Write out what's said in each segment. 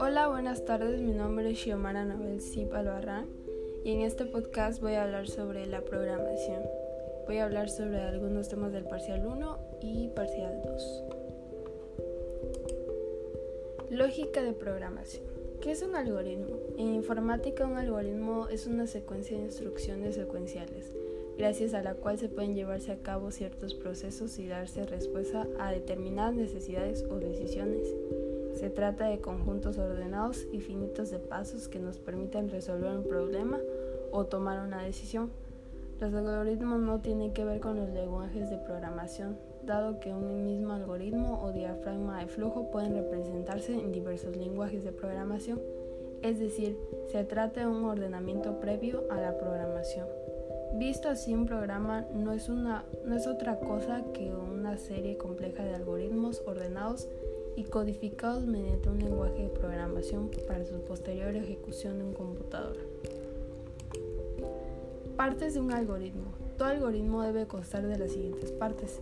Hola, buenas tardes. Mi nombre es Xiomara Nabel Zip y en este podcast voy a hablar sobre la programación. Voy a hablar sobre algunos temas del parcial 1 y parcial 2. Lógica de programación. ¿Qué es un algoritmo? En informática un algoritmo es una secuencia de instrucciones secuenciales, gracias a la cual se pueden llevarse a cabo ciertos procesos y darse respuesta a determinadas necesidades o decisiones. Se trata de conjuntos ordenados y finitos de pasos que nos permiten resolver un problema o tomar una decisión. Los algoritmos no tienen que ver con los lenguajes de programación, dado que un mismo algoritmo o diafragma de flujo pueden representarse en diversos lenguajes de programación, es decir, se trata de un ordenamiento previo a la programación. Visto así, un programa no es, una, no es otra cosa que una serie compleja de algoritmos ordenados y codificados mediante un lenguaje de programación para su posterior ejecución en un computador. Partes de un algoritmo. Todo algoritmo debe constar de las siguientes partes.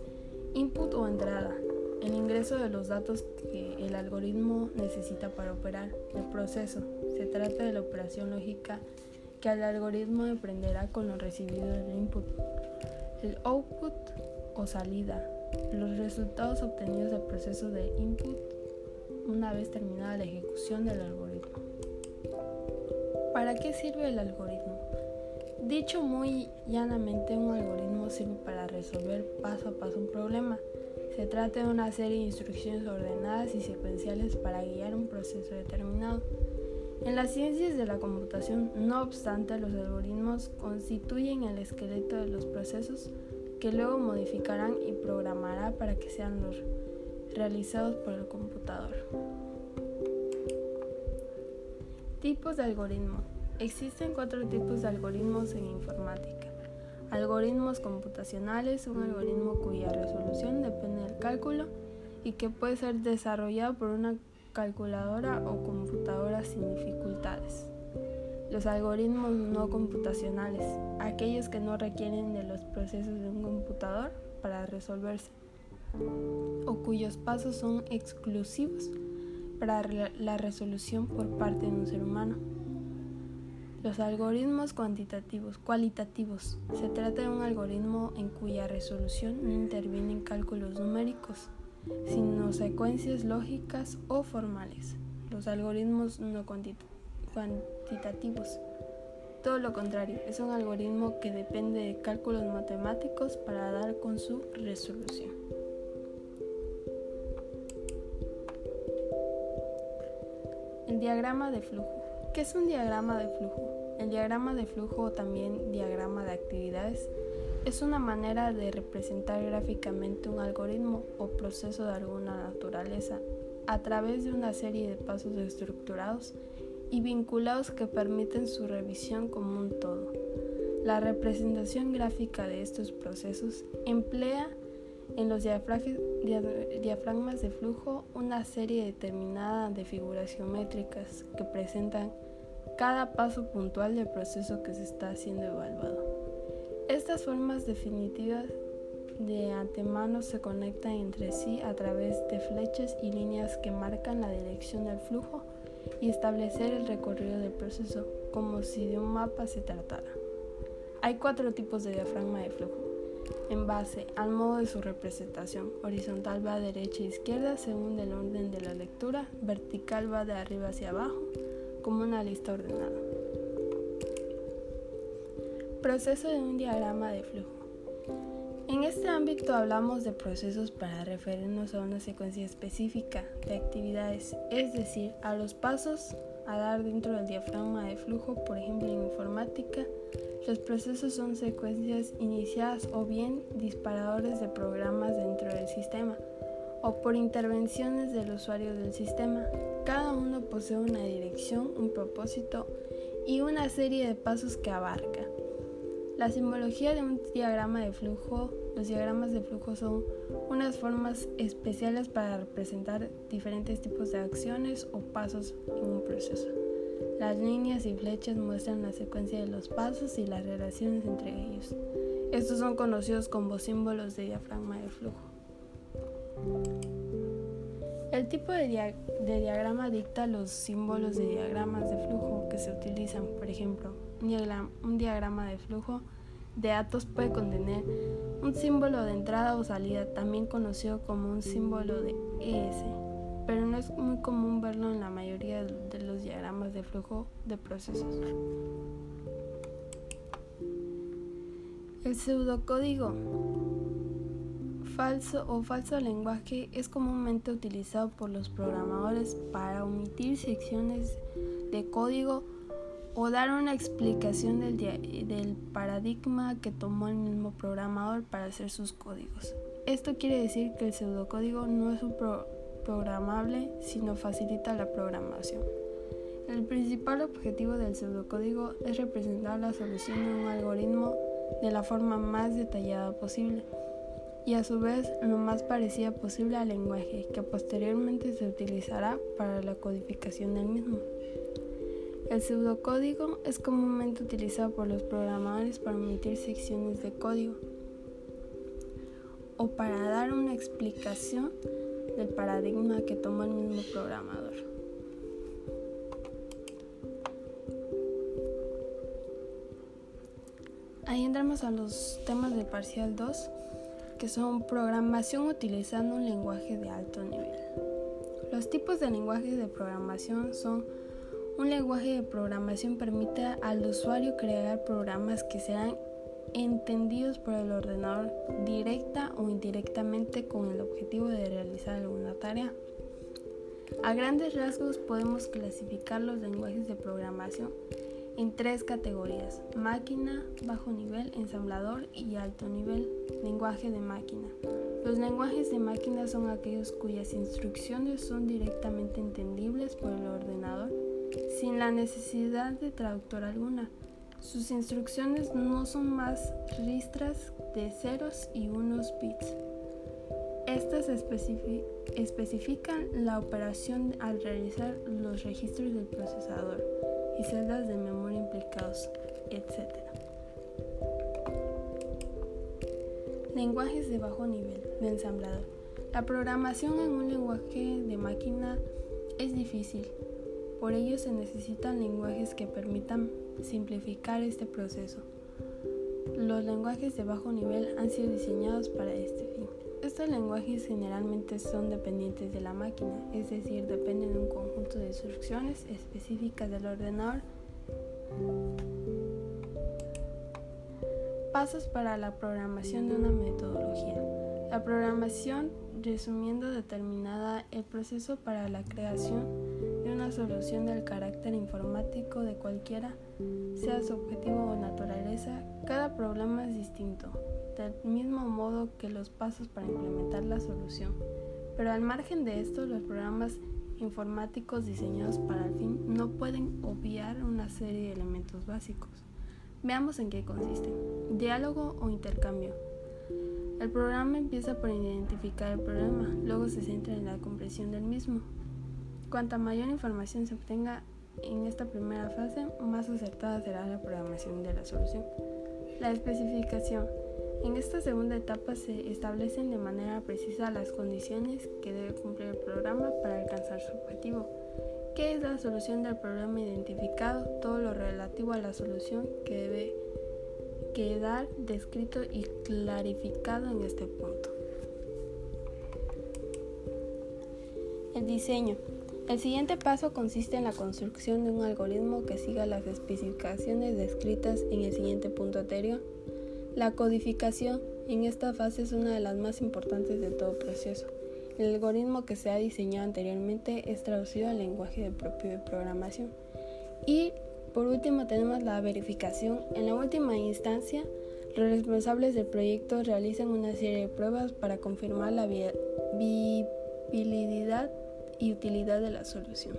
Input o entrada. El ingreso de los datos que el algoritmo necesita para operar. El proceso. Se trata de la operación lógica que el algoritmo aprenderá con lo recibido del input. El output o salida. Los resultados obtenidos del proceso de input una vez terminada la ejecución del algoritmo. ¿Para qué sirve el algoritmo? Dicho muy llanamente, un algoritmo sirve para resolver paso a paso un problema. Se trata de una serie de instrucciones ordenadas y secuenciales para guiar un proceso determinado. En las ciencias de la computación, no obstante, los algoritmos constituyen el esqueleto de los procesos que luego modificarán y programará para que sean los realizados por el computador. Tipos de algoritmos. Existen cuatro tipos de algoritmos en informática. Algoritmos computacionales, un algoritmo cuya resolución depende del cálculo y que puede ser desarrollado por una calculadora o computadora sin dificultades. Los algoritmos no computacionales, aquellos que no requieren de los procesos de un computador para resolverse o cuyos pasos son exclusivos para la resolución por parte de un ser humano. Los algoritmos cuantitativos, cualitativos. Se trata de un algoritmo en cuya resolución no intervienen cálculos numéricos, sino secuencias lógicas o formales. Los algoritmos no cuantitativos. Todo lo contrario, es un algoritmo que depende de cálculos matemáticos para dar con su resolución. El diagrama de flujo. ¿Qué es un diagrama de flujo? El diagrama de flujo o también diagrama de actividades es una manera de representar gráficamente un algoritmo o proceso de alguna naturaleza a través de una serie de pasos estructurados y vinculados que permiten su revisión como un todo. La representación gráfica de estos procesos emplea en los diafragmas de flujo una serie determinada de figuras geométricas que presentan cada paso puntual del proceso que se está siendo evaluado. Estas formas definitivas de antemano se conectan entre sí a través de flechas y líneas que marcan la dirección del flujo y establecer el recorrido del proceso como si de un mapa se tratara. Hay cuatro tipos de diafragma de flujo en base al modo de su representación. Horizontal va de derecha a izquierda según el orden de la lectura, vertical va de arriba hacia abajo como una lista ordenada. Proceso de un diagrama de flujo. En este ámbito hablamos de procesos para referirnos a una secuencia específica de actividades, es decir, a los pasos a dar dentro del diafragma de flujo, por ejemplo en informática, los procesos son secuencias iniciadas o bien disparadores de programas dentro del sistema o por intervenciones del usuario del sistema. Cada uno posee una dirección, un propósito y una serie de pasos que abarca. La simbología de un diagrama de flujo, los diagramas de flujo son unas formas especiales para representar diferentes tipos de acciones o pasos en un proceso. Las líneas y flechas muestran la secuencia de los pasos y las relaciones entre ellos. Estos son conocidos como símbolos de diafragma de flujo. El tipo de, diagrama dicta los símbolos de diagramas de flujo que se utilizan. Por ejemplo, un diagrama de flujo de datos puede contener un símbolo de entrada o salida, también conocido como un símbolo de ES, pero no es muy común verlo en la mayoría de los diagramas de flujo de procesos. El pseudocódigo falso o falso lenguaje es comúnmente utilizado por los programadores para omitir secciones de código o dar una explicación del, paradigma que tomó el mismo programador para hacer sus códigos. Esto quiere decir que el pseudocódigo no es un programable, sino facilita la programación. El principal objetivo del pseudocódigo es representar la solución de un algoritmo de la forma más detallada posible y a su vez lo más parecida posible al lenguaje que posteriormente se utilizará para la codificación del mismo. El pseudocódigo es comúnmente utilizado por los programadores para omitir secciones de código o para dar una explicación del paradigma que toma el mismo programador. Ahí entramos a los temas del parcial 2 que son programación utilizando un lenguaje de alto nivel. Los tipos de lenguajes de programación son un lenguaje de programación permite al usuario crear programas que sean entendidos por el ordenador directa o indirectamente con el objetivo de realizar alguna tarea. A grandes rasgos podemos clasificar los lenguajes de programación en tres categorías, máquina, bajo nivel, ensamblador y alto nivel, lenguaje de máquina. Los lenguajes de máquina son aquellos cuyas instrucciones son directamente entendibles por el ordenador sin la necesidad de traductor alguna. Sus instrucciones no son más ristras de ceros y unos bits. Estas especifican la operación al realizar los registros del procesador y celdas de memoria implicados, etc. Lenguajes de bajo nivel de ensamblador. La programación en un lenguaje de máquina es difícil. Por ello se necesitan lenguajes que permitan simplificar este proceso. Los lenguajes de bajo nivel han sido diseñados para este fin. Estos lenguajes generalmente son dependientes de la máquina, es decir, dependen de un conjunto de instrucciones específicas del ordenador. Pasos para la programación de una metodología. La programación, resumiendo, determinada el proceso para la creación de una solución del carácter informático de cualquiera, sea su objetivo o naturaleza, cada problema es distinto del mismo modo que los pasos para implementar la solución. Pero al margen de esto, los programas informáticos diseñados para el fin no pueden obviar una serie de elementos básicos. Veamos en qué consisten. Diálogo o intercambio. El programa empieza por identificar el problema, luego se centra en la comprensión del mismo. Cuanta mayor información se obtenga en esta primera fase, más acertada será la programación de la solución. La especificación. En esta segunda etapa se establecen de manera precisa las condiciones que debe cumplir el programa para alcanzar su objetivo. ¿Qué es la solución del problema identificado? Todo lo relativo a la solución que debe quedar descrito y clarificado en este punto. El diseño. El siguiente paso consiste en la construcción de un algoritmo que siga las especificaciones descritas en el siguiente punto anterior. La codificación en esta fase es una de las más importantes de todo proceso. El algoritmo que se ha diseñado anteriormente es traducido al lenguaje propio de programación. Y por último tenemos la verificación. En la última instancia, los responsables del proyecto realizan una serie de pruebas para confirmar la viabilidad y utilidad de la solución.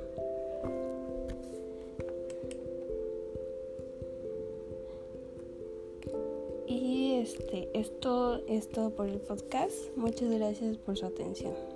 Y este, esto es todo por el podcast. Muchas gracias por su atención.